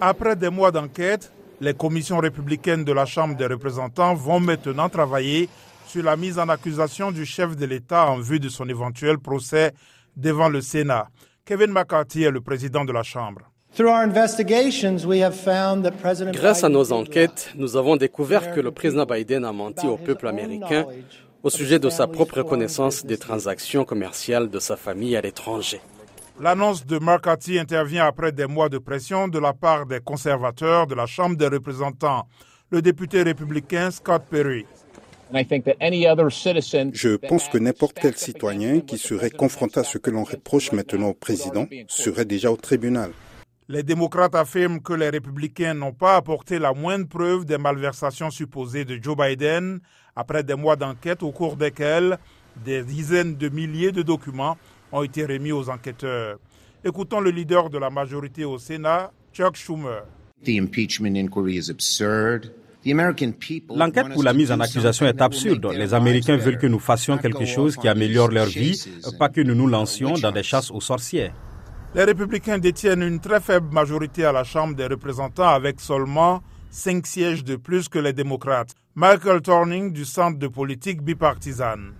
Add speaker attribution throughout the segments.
Speaker 1: Après des mois d'enquête, les commissions républicaines de la Chambre des représentants vont maintenant travailler sur la mise en accusation du chef de l'État en vue de son éventuel procès devant le Sénat. Kevin McCarthy est le président de la Chambre.
Speaker 2: Grâce à nos enquêtes, nous avons découvert que le président Biden a menti au peuple américain au sujet de sa propre connaissance des transactions commerciales de sa famille à l'étranger.
Speaker 1: L'annonce de McCarthy intervient après des mois de pression de la part des conservateurs de la Chambre des représentants. Le député républicain Scott Perry.
Speaker 3: Je pense que n'importe quel citoyen qui serait confronté à ce que l'on reproche maintenant au président serait déjà au tribunal.
Speaker 1: Les démocrates affirment que les républicains n'ont pas apporté la moindre preuve des malversations supposées de Joe Biden après des mois d'enquête au cours desquels des dizaines de milliers de documents ont été remis aux enquêteurs. Écoutons le leader de la majorité au Sénat, Chuck Schumer.
Speaker 4: L'enquête pour la mise en accusation est absurde. Les Américains veulent que nous fassions quelque chose qui améliore leur vie, pas que nous nous lancions dans des chasses aux sorcières.
Speaker 1: Les républicains détiennent une très faible majorité à la Chambre des représentants avec seulement cinq sièges de plus que les démocrates. Michael Torning du Centre de politique bipartisane.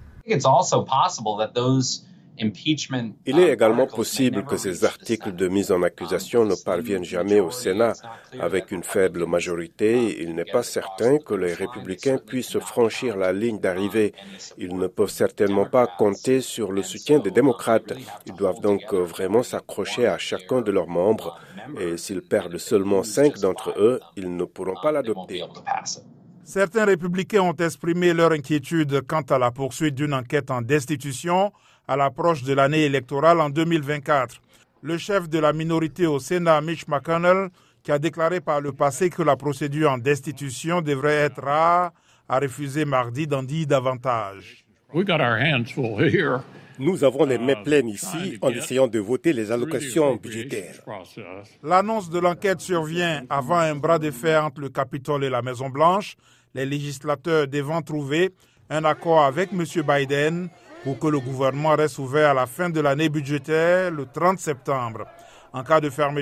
Speaker 5: Il est également possible que ces articles de mise en accusation ne parviennent jamais au Sénat. Avec une faible majorité, il n'est pas certain que les républicains puissent franchir la ligne d'arrivée. Ils ne peuvent certainement pas compter sur le soutien des démocrates. Ils doivent donc vraiment s'accrocher à chacun de leurs membres et s'ils perdent seulement cinq d'entre eux, ils ne pourront pas l'adopter.
Speaker 1: Certains républicains ont exprimé leur inquiétude quant à la poursuite d'une enquête en destitution à l'approche de l'année électorale en 2024. Le chef de la minorité au Sénat, Mitch McConnell, qui a déclaré par le passé que la procédure en destitution devrait être rare, a refusé mardi d'en dire davantage.
Speaker 5: Nous avons les mains pleines ici en essayant de voter les allocations budgétaires.
Speaker 1: L'annonce de l'enquête survient avant un bras de fer entre le Capitole et la Maison-Blanche, les législateurs devant trouver un accord avec M. Biden pour que le gouvernement reste ouvert à la fin de l'année budgétaire le 30 septembre. En cas de fermeture,